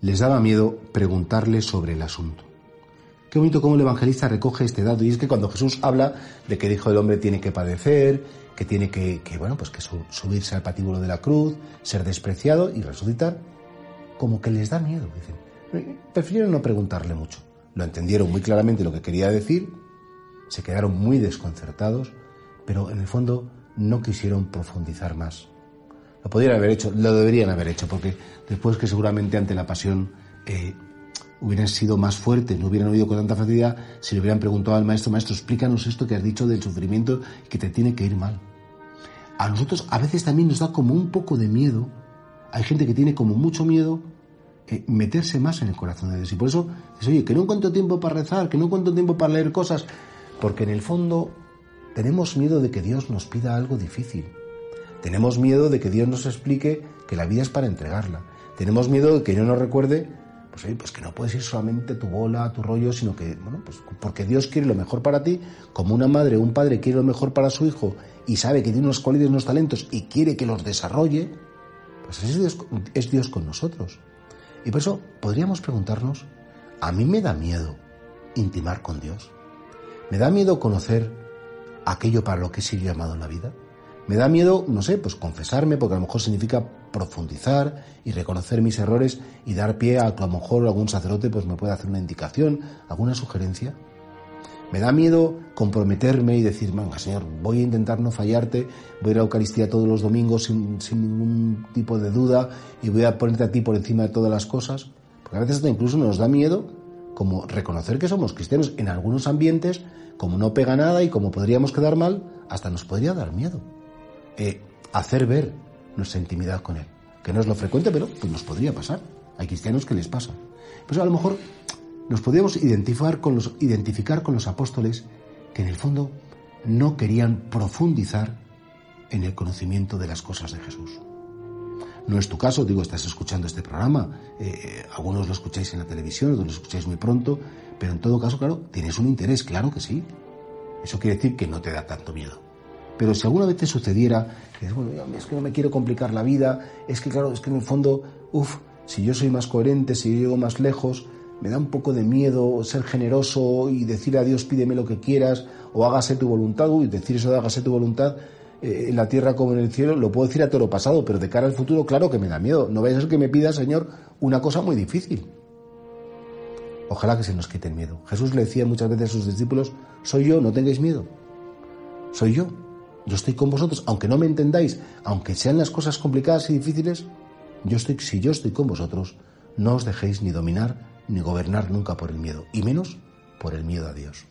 Les daba miedo preguntarle sobre el asunto. Qué bonito cómo el evangelista recoge este dato. Y es que cuando Jesús habla de que el Hijo del Hombre tiene que padecer, que tiene que, bueno, pues que subirse al patíbulo de la cruz, ser despreciado y resucitar, como que les da miedo. Prefirieron no preguntarle mucho. Lo entendieron muy claramente lo que quería decir, se quedaron muy desconcertados, pero en el fondo no quisieron profundizar más. Lo podrían haber hecho, lo deberían haber hecho, porque después que seguramente ante la pasión eh, hubieran sido más fuertes, no hubieran oído con tanta facilidad, si le hubieran preguntado al maestro, maestro, explícanos esto que has dicho del sufrimiento que te tiene que ir mal. A nosotros a veces también nos da como un poco de miedo, hay gente que tiene como mucho miedo eh, meterse más en el corazón de Dios. Y por eso dice, oye, que no cuento tiempo para rezar, que no cuento tiempo para leer cosas, porque en el fondo tenemos miedo de que Dios nos pida algo difícil. Tenemos miedo de que Dios nos explique que la vida es para entregarla. Tenemos miedo de que Dios nos recuerde pues, pues que no puedes ir solamente tu bola, tu rollo, sino que, bueno, pues porque Dios quiere lo mejor para ti, como una madre o un padre quiere lo mejor para su hijo y sabe que tiene unos cualidades, unos talentos y quiere que los desarrolle, pues es Dios, es Dios con nosotros. Y por eso podríamos preguntarnos, a mí me da miedo intimar con Dios. Me da miedo conocer aquello para lo que he sido llamado en la vida. Me da miedo, no sé, pues confesarme, porque a lo mejor significa profundizar y reconocer mis errores y dar pie a que a lo mejor algún sacerdote pues me pueda hacer una indicación, alguna sugerencia. Me da miedo comprometerme y decir, venga, Señor, voy a intentar no fallarte, voy a ir a la Eucaristía todos los domingos sin, sin ningún tipo de duda y voy a ponerte a ti por encima de todas las cosas. Porque a veces incluso nos da miedo como reconocer que somos cristianos en algunos ambientes, como no pega nada y como podríamos quedar mal, hasta nos podría dar miedo. Eh, hacer ver nuestra intimidad con Él. Que no es lo frecuente, pero pues nos podría pasar. Hay cristianos que les pasa. Pues a lo mejor nos podríamos identificar con, los, identificar con los apóstoles que en el fondo no querían profundizar en el conocimiento de las cosas de Jesús. No es tu caso, digo, estás escuchando este programa, eh, algunos lo escucháis en la televisión, otros lo escucháis muy pronto, pero en todo caso, claro, tienes un interés, claro que sí. Eso quiere decir que no te da tanto miedo. Pero si alguna vez te sucediera, es que no me quiero complicar la vida, es que claro, es que en el fondo, uff, si yo soy más coherente, si yo llego más lejos, me da un poco de miedo ser generoso y decir a Dios pídeme lo que quieras o hágase tu voluntad, uy, decir eso de hágase tu voluntad eh, en la tierra como en el cielo, lo puedo decir a todo lo pasado, pero de cara al futuro, claro que me da miedo. No vaya a ser que me pida, Señor, una cosa muy difícil. Ojalá que se nos quite el miedo. Jesús le decía muchas veces a sus discípulos, soy yo, no tengáis miedo. Soy yo. Yo estoy con vosotros, aunque no me entendáis, aunque sean las cosas complicadas y difíciles, yo estoy, si yo estoy con vosotros, no os dejéis ni dominar ni gobernar nunca por el miedo, y menos por el miedo a Dios.